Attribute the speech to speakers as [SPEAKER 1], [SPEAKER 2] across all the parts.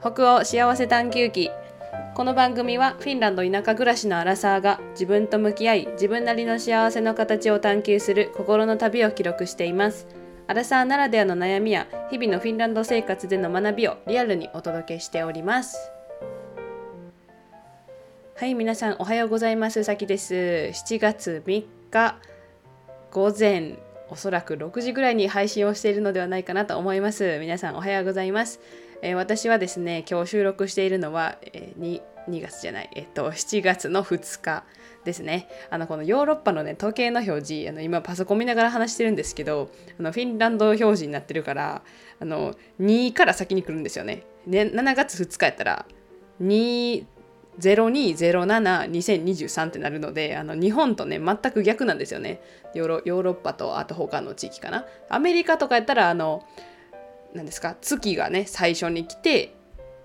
[SPEAKER 1] 北欧幸せ探求記。この番組はフィンランド田舎暮らしのアラサーが自分と向き合い自分なりの幸せの形を探求する心の旅を記録しています。アラサーならではの悩みや日々のフィンランド生活での学びをリアルにお届けしております。はい皆さんおはようございます。さきです。7月3日午前おそらく6時ぐらいに配信をしているのではないかなと思います。皆さんおはようございます。えー、私はですね今日収録しているのは、えー、2, 2月じゃない、えっと、7月の2日ですね。あのこのヨーロッパのね時計の表示あの今パソコン見ながら話してるんですけどあのフィンランド表示になってるからあの2から先に来るんですよね。ね7月2日やったら2 02072023ってなるのであの日本とね全く逆なんですよね。ヨーロッパとあと他の地域かな。アメリカとかやったらあの何ですか？月がね最初に来て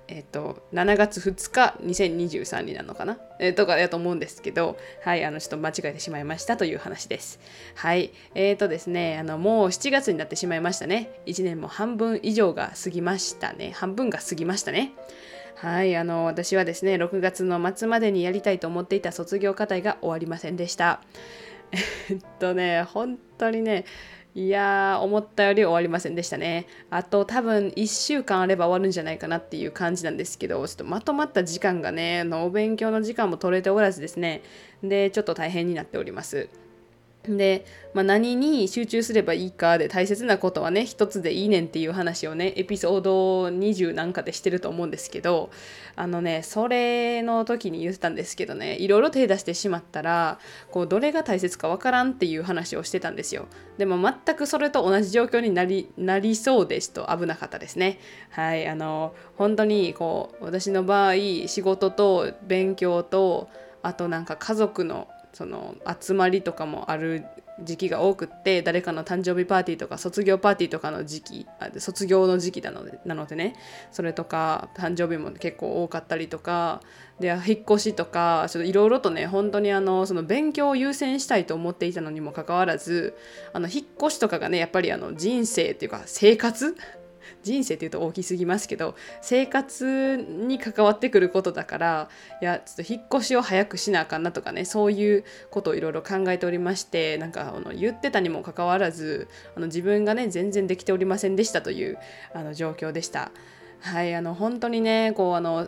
[SPEAKER 1] えっ、と7月2日2023になるのかな、えー、とかだと思うんですけどはいあのちょっと間違えてしまいましたという話です。はいえーとですねあのもう7月になってしまいましたね。1年も半分以上が過ぎましたね。半分が過ぎましたね。はいあの私はですね6月の末までにやりたいと思っていた卒業課題が終わりませんでした。えっとね本当にねいやー思ったより終わりませんでしたね。あと多分1週間あれば終わるんじゃないかなっていう感じなんですけどちょっとまとまった時間がねあのお勉強の時間も取れておらずですね。でちょっと大変になっております。で、まあ、何に集中すればいいかで大切なことはね一つでいいねんっていう話をねエピソード20なんかでしてると思うんですけどあのねそれの時に言ってたんですけどねいろいろ手出してしまったらこうどれが大切かわからんっていう話をしてたんですよ。でも全くそれと同じ状況になりなりそうですと危なかったですね。はいあの本当にこう私の場合仕事と勉強とあとなんか家族のその集まりとかもある時期が多くって誰かの誕生日パーティーとか卒業パーティーとかの時期卒業の時期なのでなのでね。それとか誕生日も結構多かったりとかで引っ越しとかいろいろとね本当にあのその勉強を優先したいと思っていたのにもかかわらずあの引っ越しとかがねやっぱりあの人生っていうか生活人生っていうと大きすぎますけど生活に関わってくることだからいやちょっと引っ越しを早くしなあかんなとかねそういうことをいろいろ考えておりましてなんかあの言ってたにもかかわらずあの自分がね全然できておりませんでしたというあの状況でした。はいあの本当にねこうあの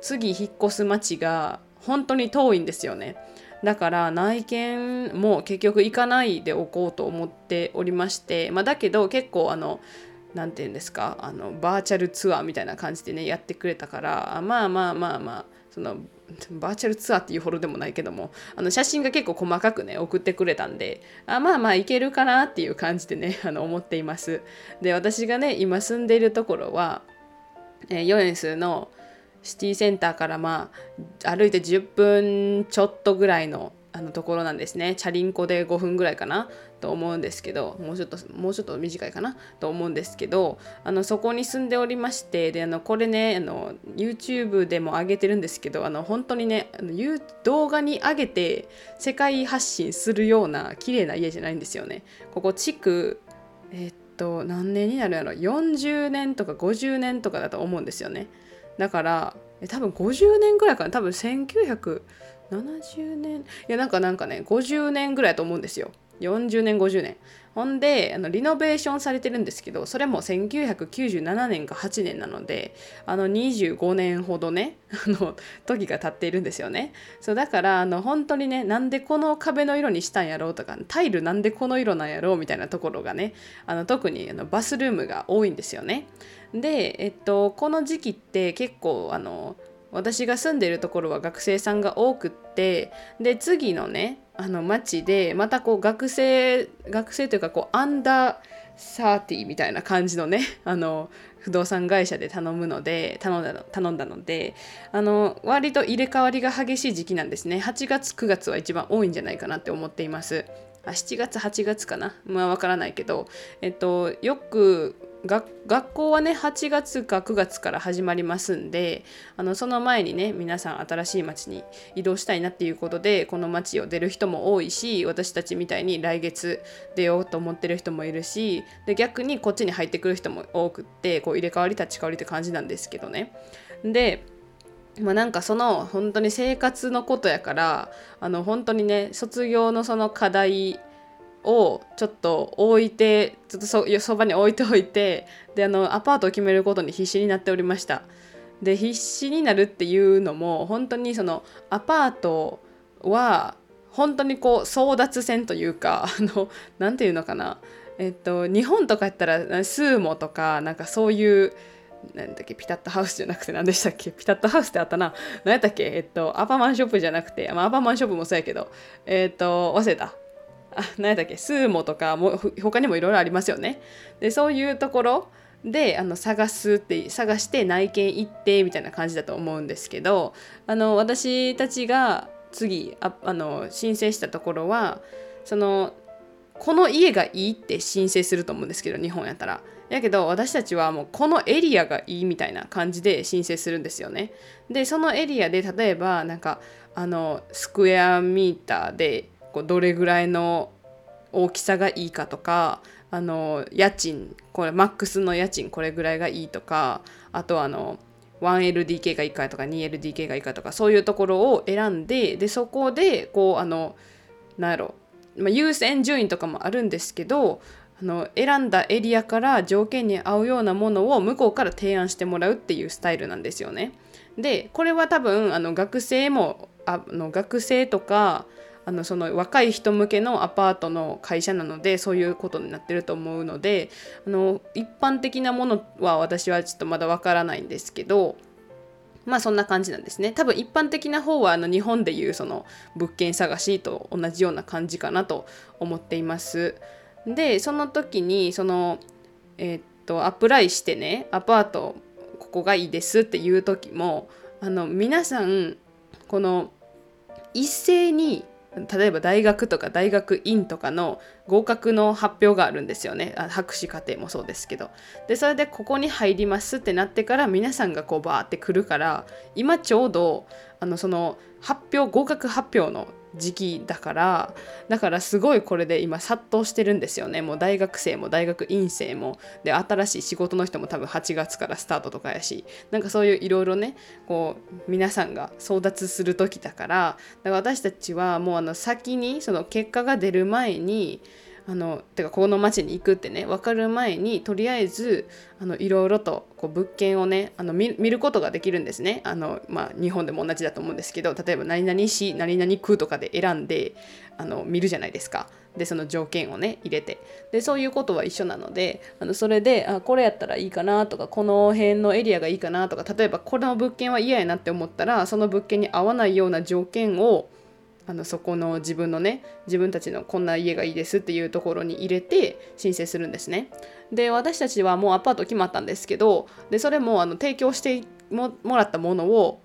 [SPEAKER 1] 次引っ越す町が本当に遠いんですよね。だから内見も結局行かないでおこうと思っておりまして、まあ、だけど結構あの何て言うんですか？あのバーチャルツアーみたいな感じでねやってくれたからまあまあまあまあそのバーチャルツアーっていうほどでもないけどもあの写真が結構細かくね送ってくれたんであまあまあいけるかなっていう感じでね あの思っています。で私がね今住んでいるところは、えー、ヨエンスのシティセンターからまあ歩いて10分ちょっとぐらいのあのところなんですね。チャリンコで5分ぐらいかな？と思うんですけどもうちょっともうちょっと短いかな？と思うんですけどあのそこに住んでおりましてであのこれねあの YouTube でも上げてるんですけどあの本当にねあの動画に上げて世界発信するような綺麗な家じゃないんですよね。ここ地区え、っと何年になるやろ？40年とか50年とかだと思うんですよね。だから多分50年ぐらいかな？多分1900 70年。いやなんかなんかね50年ぐらいと思うんですよ。40年50年。ほんであのリノベーションされてるんですけどそれも1997年か8年なのであの25年ほどね あの時が経っているんですよね。そうだからあの本当にねなんでこの壁の色にしたんやろうとかタイルなんでこの色なんやろうみたいなところがねあの特にあのバスルームが多いんですよね。でえっとこの時期って結構あの私が住んでるところは学生さんが多くってで次のねあの町でまたこう学生学生というかこうアンダー30みたいな感じのね あの不動産会社で頼むので頼んだの頼んだのであの割と入れ替わりが激しい時期なんですね。8月9月は一番多いんじゃないかなって思っています。あ7月8月かな？まあわからないけどえっとよく学校はね8月か9月から始まりますんであのその前にね皆さん新しい町に移動したいなっていうことでこの町を出る人も多いし私たちみたいに来月出ようと思ってる人もいるしで逆にこっちに入ってくる人も多くってこう入れ替わり立ち替わりって感じなんですけどね。でまあ、なんかその本当に生活のことやからあの本当にね卒業のその課題をちょっと置いてちょっとそそばに置いておいてであのアパートを決めることに必死になっておりました。で必死になるっていうのも本当にそのアパートは本当にこう争奪戦というか あの何て言うのかな。えっと日本とかやったらスーモとかなんかそういうなんだっけピタッとハウスじゃなくて何でしたっけ？ピタッとハウスってあったな。何やったっけ？えっとアパマンショップじゃなくて、まあ、アパマンショップもそうやけどえっと忘れた。あ何やったっけスーモとかも他にもいろいろありますよねでそういうところであの探すって探して内見行ってみたいな感じだと思うんですけどあの私たちが次ああの申請したところはそのこの家がいいって申請すると思うんですけど日本やったら。やけど私たちはもうこのエリアがいいみたいな感じで申請するんですよね。でそのエリアで例えばなんかあのスクエアミーターでこうどれぐらいの大きさがいいかとかあの家賃これマックスの家賃これぐらいがいいとかあとあの 1LDK がいいかとか 2LDK がいいかとかそういうところを選んででそこでこうあのなんやろ、まあ、優先順位とかもあるんですけどあの選んだエリアから条件に合うようなものを向こうから提案してもらうっていうスタイルなんですよね。でこれは多分あの学生もあの学生とかあのその若い人向けのアパートの会社なのでそういうことになってると思うのであの一般的なものは私はちょっとまだわからないんですけどまあそんな感じなんですね多分一般的な方はあの日本でいうその物件探しと同じような感じかなと思っています。でその時にそのえー、っとアプライしてねアパートここがいいですっていう時もあの皆さんこの一斉に例えば大学とか大学院とかの合格の発表があるんですよね。博士課程もそうですけど。でそれでここに入りますってなってから皆さんがこうバーって来るから今ちょうどあのその発表合格発表の時期だからだからすごいこれで今殺到してるんですよね。もう大学生も大学院生も。で新しい仕事の人も多分8月からスタートとかやし。なんかそういういろいろねこう皆さんが争奪する時だからだから私たちはもうあの先にその結果が出る前にあのてかこの町に行くってね分かる前にとりあえずあのいろいろとこう物件をねあの見ることができるんですね。あの、まあ、日本でも同じだと思うんですけど例えば何々市何々区とかで選んであの見るじゃないですか。でその条件をね入れて。でそういうことは一緒なのであのそれであこれやったらいいかなとかこの辺のエリアがいいかなとか例えばこの物件は嫌やなって思ったらその物件に合わないような条件をあのそこの自分のね自分たちのこんな家がいいですっていうところに入れて申請するんですね。で私たちはもうアパート決まったんですけどでそれもあの提供してもらったものを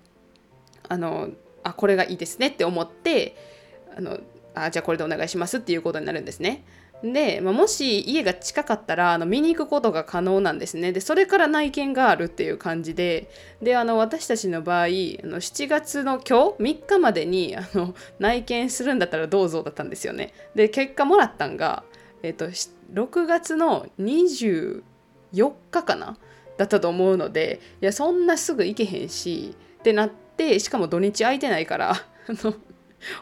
[SPEAKER 1] あのあこれがいいですねって思ってあのあじゃあこれでお願いしますっていうことになるんですね。で、まあ、もし家が近かったらあの見に行くことが可能なんですね。でそれから内見があるっていう感じで。であの私たちの場合あの7月の今日3日までにあの内見するんだったらどうぞだったんですよね。で結果もらったんが、えっと、6月の24日かな？だったと思うのでいやそんなすぐ行けへんしってなってしかも土日空いてないから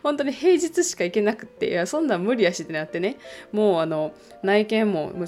[SPEAKER 1] 本当に平日しか行けなくていやそんなん無理やしってなってねもうあの内見ももう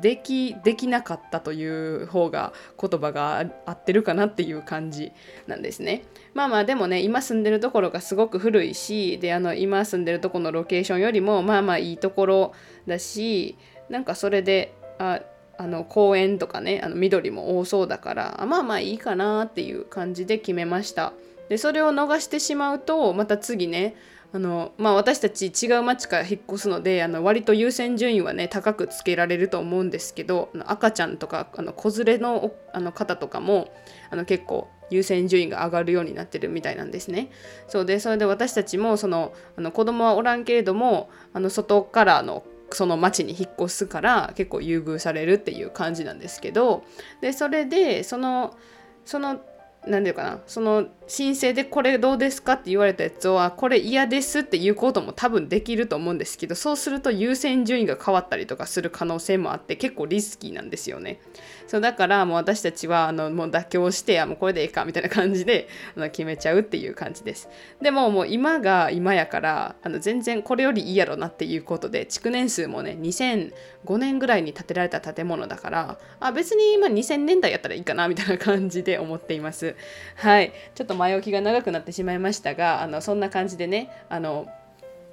[SPEAKER 1] できできなかったという方が言葉が合ってるかなっていう感じなんですねまあまあでもね今住んでるところがすごく古いしであの今住んでるとこのロケーションよりもまあまあいいところだしなんかそれでああの公園とかねあの緑も多そうだからまあまあいいかなっていう感じで決めました。でそれを逃してしまうとまた次ねあのまあ、私たち違う町から引っ越すのであの割と優先順位はね高くつけられると思うんですけど赤ちゃんとかあの子連れのあの方とかもあの結構優先順位が上がるようになってるみたいなんですね。そうでそれで私たちもそのあの子供はおらんけれどもあの外からのその町に引っ越すから結構優遇されるっていう感じなんですけどでそれでそのその何て言うかなその申請でこれどうですかって言われたやつはこれ嫌ですっていうことも多分できると思うんですけどそうすると優先順位が変わったりとかする可能性もあって結構リスキーなんですよね。そうだからもう私たちはあのもう妥協してあもうこれでいいかみたいな感じであの決めちゃうっていう感じです。でももう今が今やからあの全然これよりいいやろなっていうことで築年数もね2005年ぐらいに建てられた建物だからあ別に今2000年代やったらいいかなみたいな感じで思っています。はいちょっと前置きが長くなってしまいましたがあのそんな感じでねあの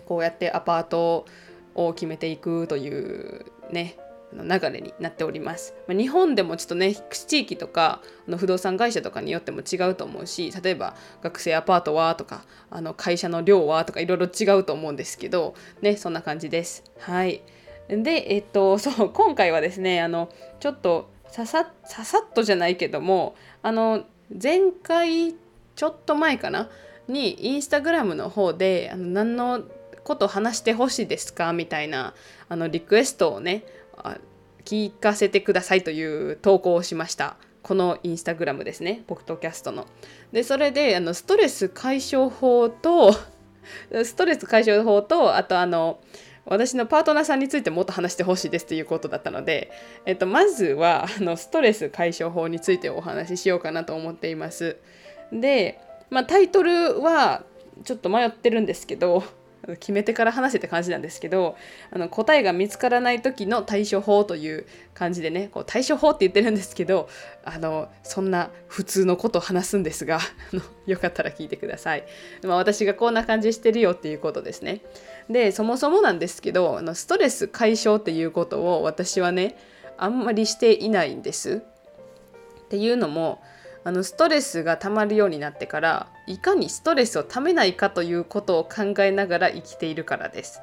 [SPEAKER 1] こうやってアパートを決めていくというね流れになっております。まあ、日本でもちょっとね地域とかの不動産会社とかによっても違うと思うし例えば学生アパートはとかあの会社の量はとかいろいろ違うと思うんですけどねそんな感じです。はいでえっと そう今回はですねあのちょっとさささっとじゃないけどもあの前回ちょっと前かな？にインスタグラムの方であの何のこと話してほしいですか？みたいなあのリクエストをね聞かせてくださいという投稿をしました。このインスタグラムですね、ポクトキャストの。で、それであのストレス解消法と、ストレス解消法と、あとあの、私のパートナーさんについてもっと話してほしいですということだったので、えっと、まずはあのストレス解消法についてお話ししようかなと思っています。で、まあ、タイトルはちょっと迷ってるんですけど、決めてから話せって感じなんですけどあの答えが見つからない時の対処法という感じでねこう対処法って言ってるんですけどあのそんな普通のことを話すんですがよかったら聞いてください、まあ、私がこんな感じしてるよっていうことですねでそもそもなんですけどあのストレス解消っていうことを私はねあんまりしていないんですっていうのもあのストレスが溜まるようになってからいかにストレスをためないかということを考えながら生きているからです。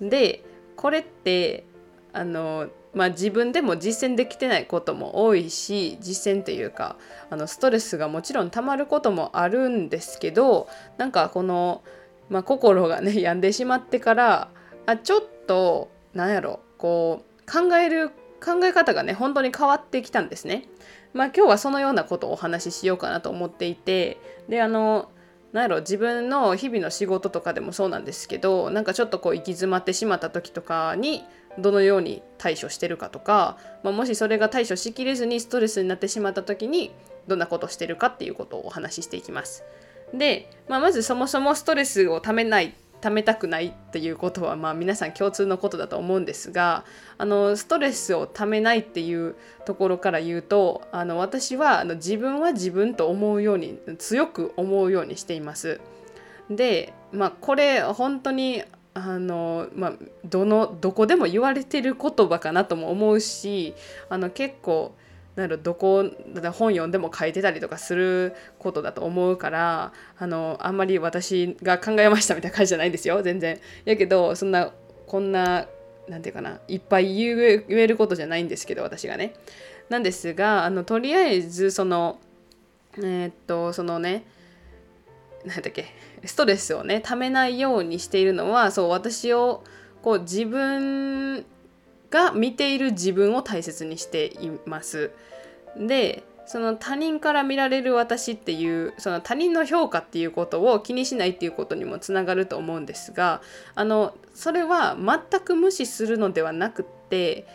[SPEAKER 1] でこれってあの、まあ、自分でも実践できてないことも多いし実践というかあのストレスがもちろん溜まることもあるんですけどなんかこの、まあ、心がね病んでしまってからあちょっとなんやろこう考える考え方がね本当に変わってきたんですね。まあ今日はそのようなことをお話ししようかなと思っていてであのなんやろ自分の日々の仕事とかでもそうなんですけどなんかちょっとこう行き詰まってしまった時とかにどのように対処してるかとか、まあ、もしそれが対処しきれずにストレスになってしまった時にどんなことしてるかっていうことをお話ししていきます。で、まあ、まずそもそもストレスをためない貯めたくないっていうことはまあ皆さん共通のことだと思うんですがあのストレスをためないっていうところから言うとあの私はあの自分は自分と思うように強く思うようにしています。でまあこれ本当にあのまあ、どのどこでも言われてる言葉かなとも思うしあの結構なるどこ本読んでも書いてたりとかすることだと思うからあのあんまり私が考えましたみたいな感じじゃないんですよ全然。やけどそんなこんな何て言うかないっぱい言えることじゃないんですけど私がね。なんですがあのとりあえずそのえー、っとそのね何だっけストレスをねためないようにしているのはそう私をこう自分が見ている自分を大切にしています。でその他人から見られる私っていうその他人の評価っていうことを気にしないっていうことにもつながると思うんですがあのそれは全く無視するのではなくって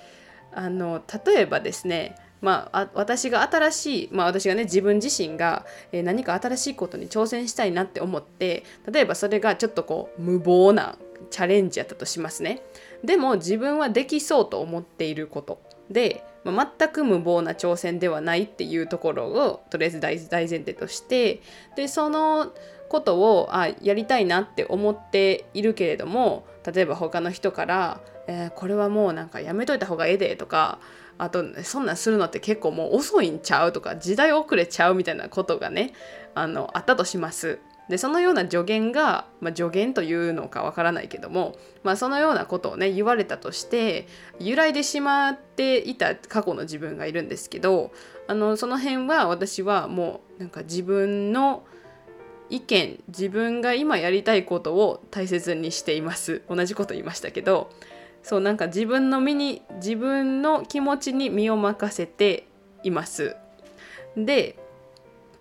[SPEAKER 1] あの例えばですねまあ、私が新しい、まあ、私がね自分自身が、え何か新しいことに挑戦したいなって思って例えばそれがちょっとこう無謀なチャレンジやったとしますね。でも自分はできそうと思っていることで、まあ、全く無謀な挑戦ではないっていうところをとりあえず大前提としてでそのことをあやりたいなって思っているけれども例えば他の人から「えー、これはもうなんかやめといた方がええで」とかあとそんなんするのって結構もう遅いんちゃうとか時代遅れちゃうみたいなことがねあのあったとします。でそのような助言が、まあ、助言というのかわからないけども、まあ、そのようなことをね言われたとして揺らいでしまっていた過去の自分がいるんですけどあのその辺は私はもうなんか自分の意見自分が今やりたいことを大切にしています。同じこと言いましたけどそうなんか自分の身に自分の気持ちに身を任せています。で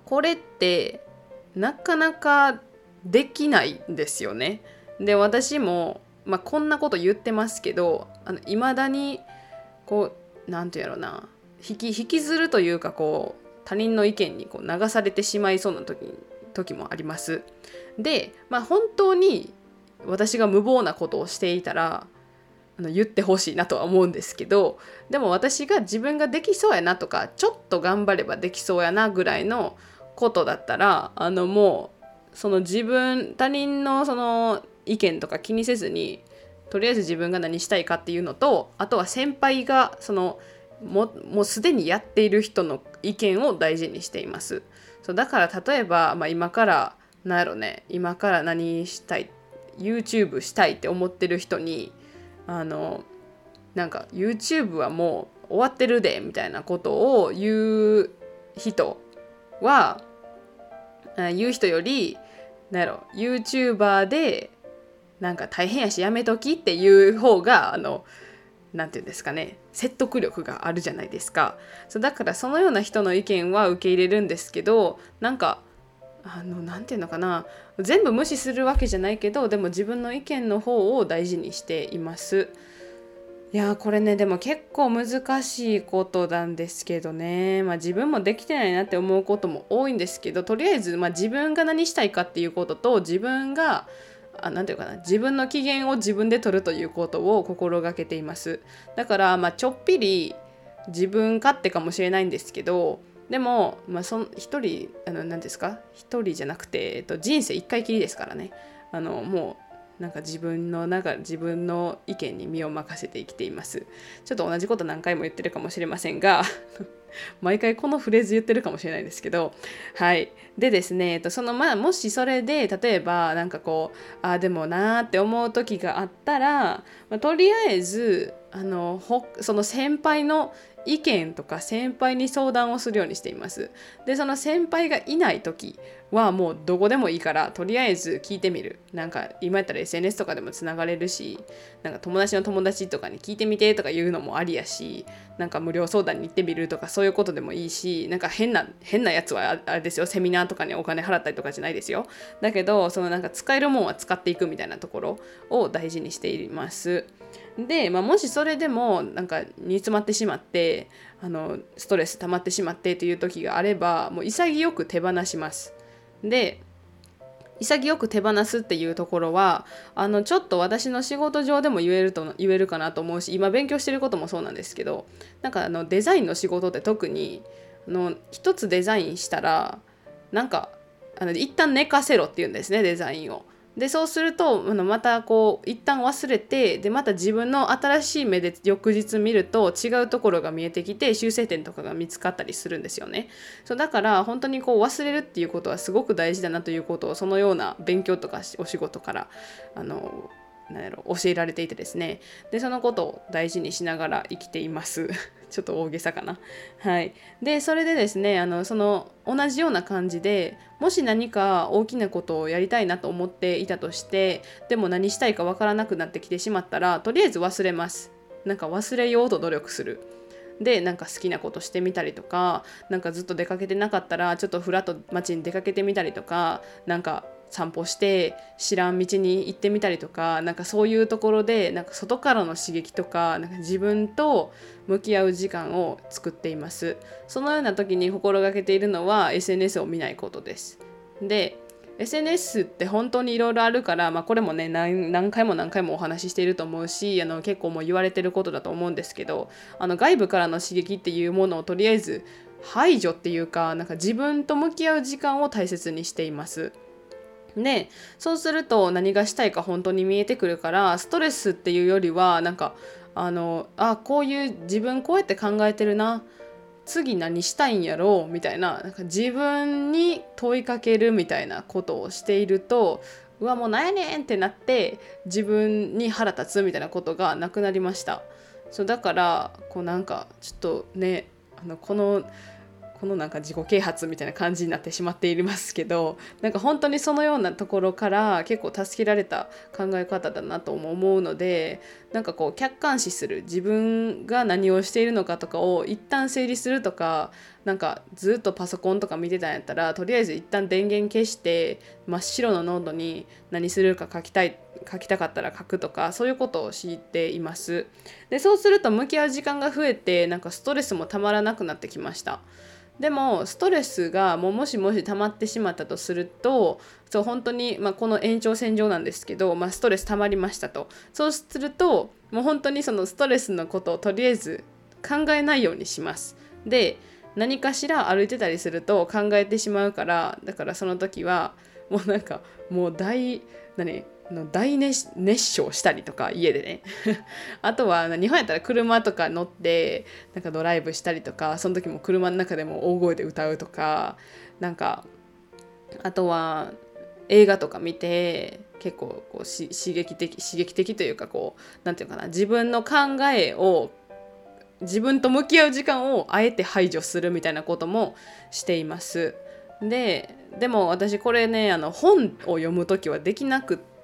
[SPEAKER 1] これってなかなかできないんですよね。で私も、まあ、こんなこと言ってますけどいまだにこう何て言うやろな引き引きずるというかこう他人の意見にこう流されてしまいそうな時時もあります。で、まあ、本当に私が無謀なことをしていたらあの言ってほしいなとは思うんですけどでも私が自分ができそうやなとかちょっと頑張ればできそうやなぐらいのことだったらあのもうその自分他人のその意見とか気にせずにとりあえず自分が何したいかっていうのとあとは先輩がそのももうすでにやっている人の意見を大事にしています。そうだから例えば、まあ、今から何やろね今から何したい YouTube したいって思ってる人にあのなんか YouTube はもう終わってるでみたいなことを言う人は言う人よりなんやろ YouTuber でなんか大変やしやめときっていう方があの何て言うんですかね説得力があるじゃないですかそうだからそのような人の意見は受け入れるんですけどなんかあの何て言うのかな全部無視するわけじゃないけどでも自分の意見の方を大事にしています。いやこれねでも結構難しいことなんですけどね、まあ、自分もできてないなって思うことも多いんですけどとりあえず、まあ、自分が何したいかっていうことと自分があて言うかな自分の機嫌を自分で取るということを心がけています。だからまあちょっぴり自分勝手かもしれないんですけどでも、まあ、そ一人あの何ですか？一人じゃなくて、えっと、人生一回きりですからね。あのもうなんか自分の中自分の意見に身を任せて生きています。ちょっと同じこと何回も言ってるかもしれませんが 毎回このフレーズ言ってるかもしれないですけどはい。でですね、そのまあもしそれで例えばなんかこうああでもなーって思う時があったら、まあ、とりあえずあのほその先輩の意見とか先輩に相談をするようにしています。でその先輩がいない時はもうどこでもいいからとりあえず聞いてみる。なんか今やったら SNS とかでもつながれるしなんか友達の友達とかに聞いてみてとか言うのもありやしなんか無料相談に行ってみるとかそういうことでもいいしなんか変な変なやつはあれですよセミナーとかにお金払ったりとかじゃないですよ。だけどそのなんか使えるもんは使っていくみたいなところを大事にしています。で、まあ、もしそれでもなんか煮詰まってしまってあのストレス溜まってしまってという時があればもう潔く手放します。で潔く手放すっていうところはあのちょっと私の仕事上でも言えると言えるかなと思うし今勉強してることもそうなんですけどなんかあのデザインの仕事って特にあの一つデザインしたらなんかあの一旦寝かせろっていうんですねデザインを。でそうするとあのまたこう一旦忘れてでまた自分の新しい目で翌日見ると違うところが見えてきて修正点とかが見つかったりするんですよね。そうだから本当にこう忘れるっていうことはすごく大事だなということをそのような勉強とかお仕事からあの何やろ教えられていてですね。でそのことを大事にしながら生きています。ちょっと大げさかな。はい。でそれでですねあのその同じような感じでもし何か大きなことをやりたいなと思っていたとしてでも何したいかわからなくなってきてしまったらとりあえず忘れます。なんか忘れようと努力する。でなんか好きなことしてみたりとかなんかずっと出かけてなかったらちょっとふらっと街に出かけてみたりとかなんか散歩して知らん道に行ってみたりとかなんかそういうところでなんか外からの刺激とかなんか自分と向き合う時間を作っていますそのような時に心がけているのは SNS を見ないことですで SNS って本当にいろいろあるから、まあ、これもね何回も何回もお話ししていると思うしあの結構もう言われてることだと思うんですけどあの外部からの刺激っていうものをとりあえず排除っていうかなんか自分と向き合う時間を大切にしています。でそうすると何がしたいか本当に見えてくるからストレスっていうよりはなんかあのあこういう自分こうやって考えてるな次何したいんやろうみたいななんか自分に問いかけるみたいなことをしているとうわもうなんやねんってなって自分に腹立つみたいなことがなくなりました。そうだからこうなんかちょっとねあのこのこのなんか自己啓発みたいな感じになってしまっていますけどなんか本当にそのようなところから結構助けられた考え方だなとも思うのでなんかこう客観視する自分が何をしているのかとかを一旦整理するとかなんかずっとパソコンとか見てたんやったらとりあえず一旦電源消して真っ白のノートに何するか書きたい書きたかったら書くとかそういうことを知っています。でそうすると向き合う時間が増えてなんかストレスもたまらなくなってきました。でもストレスがもうもしもし溜まってしまったとするとそう本当に、まあ、この延長線上なんですけど、まあ、ストレス溜まりましたと。そうするともう本当にそのストレスのことをとりあえず考えないようにします。で何かしら歩いてたりすると考えてしまうからだからその時はもうなんかもう大何？大熱唱したりとか家でね あとは日本やったら車とか乗ってなんかドライブしたりとかその時も車の中でも大声で歌うとかなんかあとは映画とか見て結構こう刺激的刺激的というかこう何て言うかな自分の考えを自分と向き合う時間をあえて排除するみたいなこともしています。ででも私これねあの本を読む時はできなくって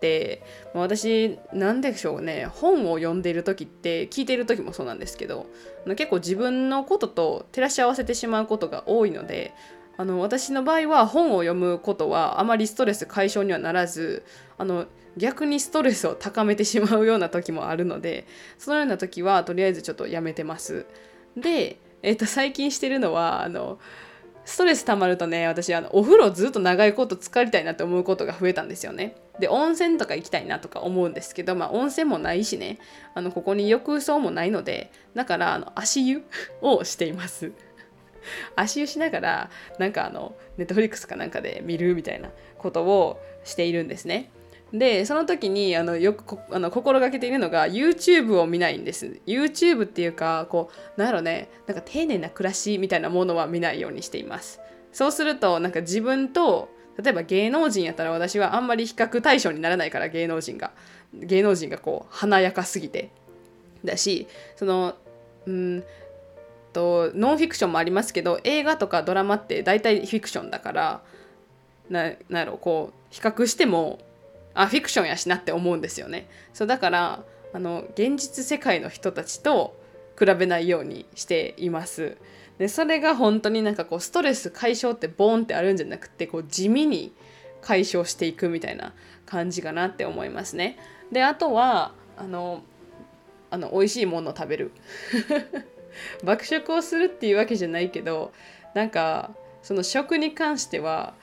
[SPEAKER 1] 私何でしょうね本を読んでいる時って聞いている時もそうなんですけど結構自分のことと照らし合わせてしまうことが多いのであの私の場合は本を読むことはあまりストレス解消にはならずあの逆にストレスを高めてしまうような時もあるのでそのような時はとりあえずちょっとやめてます。で、えー、と最近してるのはあのストレス溜まるとね私あのお風呂ずっと長いこと浸かりたいなって思うことが増えたんですよね。で温泉とか行きたいなとか思うんですけど、まあ、温泉もないしねあのここに浴槽もないのでだからあの足湯をしています。足湯しながらなんかあのネットフリックスかなんかで見るみたいなことをしているんですね。でその時にあのよくあの心がけているのが YouTube を見ないんです YouTube っていうかこうなんやろねなんか丁寧な暮らしみたいなものは見ないようにしていますそうするとなんか自分と例えば芸能人やったら私はあんまり比較対象にならないから芸能人が。芸能人がこう華やかすぎて。だしそのうんとノンフィクションもありますけど映画とかドラマって大体フィクションだからななんやろこう比較してもあフィクションやしなって思うんですよね。そうだからあの現実世界の人たちと比べないようにしています。でそれが本当になんかこうストレス解消ってボーンってあるんじゃなくてこう地味に解消していくみたいな感じかなって思いますね。であとはあのあの美味しいものを食べる。爆食をするっていうわけじゃないけどなんかその食に関しては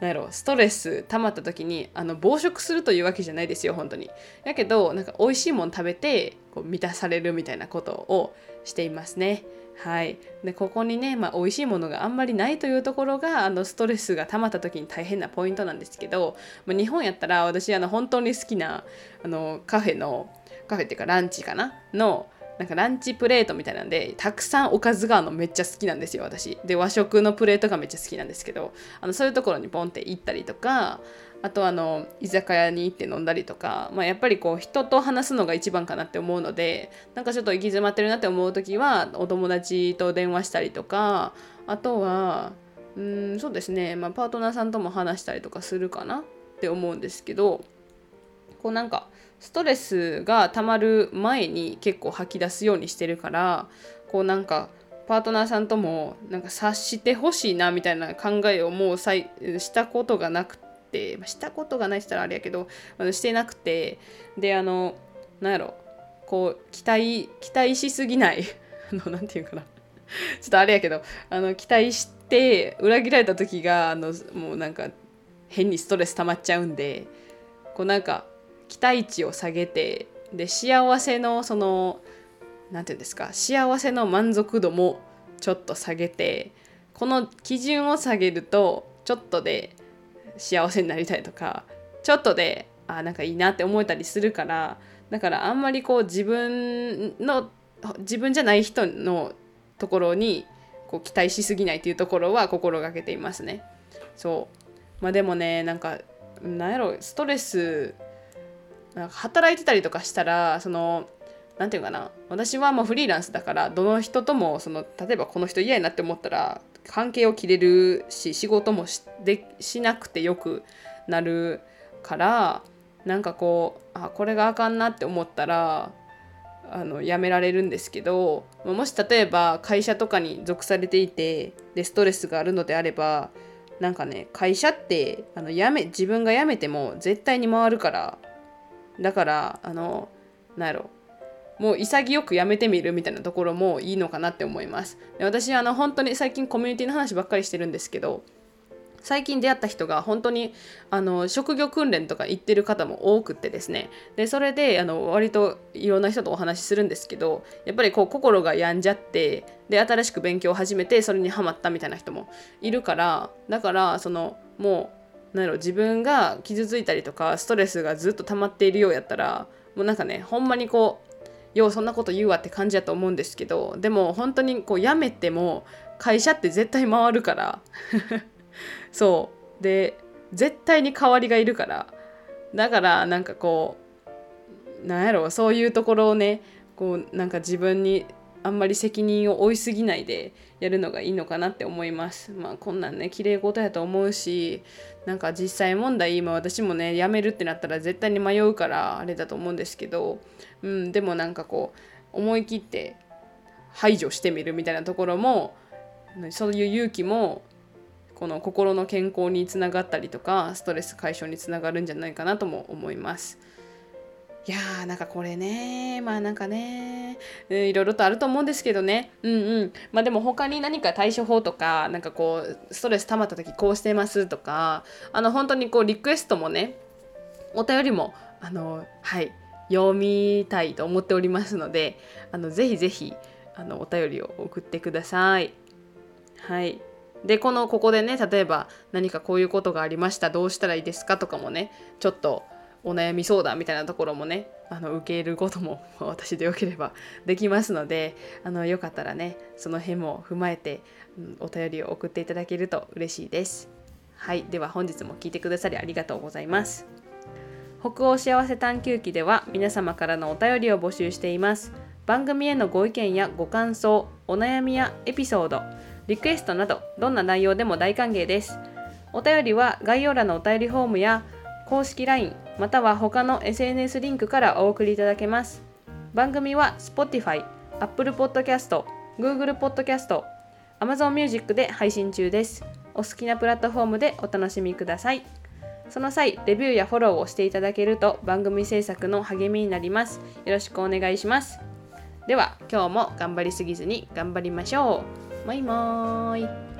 [SPEAKER 1] なんやろストレス溜まった時にあの暴食するというわけじゃないですよ本当に。やけどなんか美味しいもの食べてこう満たされるみたいなことをしていますね。はい。でここにね、まあ、美味しいものがあんまりないというところがあのストレスが溜まった時に大変なポイントなんですけど、まあ、日本やったら私あの本当に好きなあのカフェのカフェっていうかランチかな？のなんかランチプレートみたいなんでたくさんおかずがあのめっちゃ好きなんですよ私。で和食のプレートがめっちゃ好きなんですけどあのそういうところにポンって行ったりとかあとあの居酒屋に行って飲んだりとか、まあ、やっぱりこう人と話すのが一番かなって思うのでなんかちょっと行き詰まってるなって思う時はお友達と電話したりとかあとはうんそうですね、まあ、パートナーさんとも話したりとかするかなって思うんですけどこうなんかストレスがたまる前に結構吐き出すようにしてるからこうなんかパートナーさんともなんか察してほしいなみたいな考えをもうさいしたことがなくてしたことがないって言ったらあれやけどしてなくてであのなんやろこう期待期待しすぎない あのなんていうかな。ちょっとあれやけどあの期待して裏切られた時があのもうなんか変にストレス溜まっちゃうんでこうなんか期待値を下げてで幸せのその何て言うんですか幸せの満足度もちょっと下げてこの基準を下げるとちょっとで幸せになりたいとかちょっとであなんかいいなって思えたりするからだからあんまりこう自分の自分じゃない人のところにこう期待しすぎないっていうところは心がけていますね。そうまあでもねなんかなんやろストレスなんか働いてたりとかしたらその何て言うかな私はもうフリーランスだからどの人ともその例えばこの人嫌になって思ったら関係を切れるし仕事もしでしなくてよくなるからなんかこうあこれがあかんなって思ったらあの辞められるんですけどもし例えば会社とかに属されていてでストレスがあるのであればなんかね会社ってあの辞め自分が辞めても絶対に回るから。だからあのなんやろもう潔くやめてみるみたいなところもいいのかなって思います。で私あの本当に最近コミュニティの話ばっかりしてるんですけど最近出会った人が本当にあの職業訓練とか行ってる方も多くてですね。でそれであの割といろんな人とお話しするんですけどやっぱりこう心が病んじゃってで新しく勉強を始めてそれにはまったみたいな人もいるからだからそのもうなんやろ自分が傷ついたりとかストレスがずっと溜まっているようやったらもうなんかねほんまにこうようそんなこと言うわって感じやと思うんですけどでも本当にこう辞めても会社って絶対回るから。そう。で絶対に代わりがいるから。だからなんかこうなんやろそういうところをねこうなんか自分にあんまり責任を負いすぎないでやるのがいいのかなって思います。まあこんなんね綺麗事やと思うしなんか実際問題今私もね辞めるってなったら絶対に迷うからあれだと思うんですけど、うん、でもなんかこう思い切って排除してみるみたいなところもそういう勇気もこの心の健康につながったりとかストレス解消につながるんじゃないかなとも思います。いやーなんかこれねまあなんかね、いろいろとあると思うんですけどね。うんうん。まあでも他に何か対処法とかなんかこうストレス溜まった時こうしてますとかあの本当にこうリクエストもねお便りもあのはい読みたいと思っておりますのであのぜひぜひあのお便りを送ってください。はい。でこのここでね例えば何かこういうことがありましたどうしたらいいですかとかもねちょっとお悩み相談みたいなところもねあの受け入れることも 私でよければできますのであのよかったらねその辺も踏まえて、うん、お便りを送っていただけると嬉しいです。はい、では本日も聞いてくださりありがとうございます。北欧幸せ探求記では皆様からのお便りを募集しています。番組へのご意見やご感想、お悩みやエピソード、リクエストなどどんな内容でも大歓迎です。お便りは概要欄のお便りフォームや公式 LINE または他の SNS リンクからお送りいただけます。番組は Spotify、Apple Podcast、Google Podcast、Amazon Music で配信中です。お好きなプラットフォームでお楽しみください。その際、レビューやフォローをしていただけると番組制作の励みになります。よろしくお願いします。では、今日も頑張りすぎずに頑張りましょう。バイバーイ。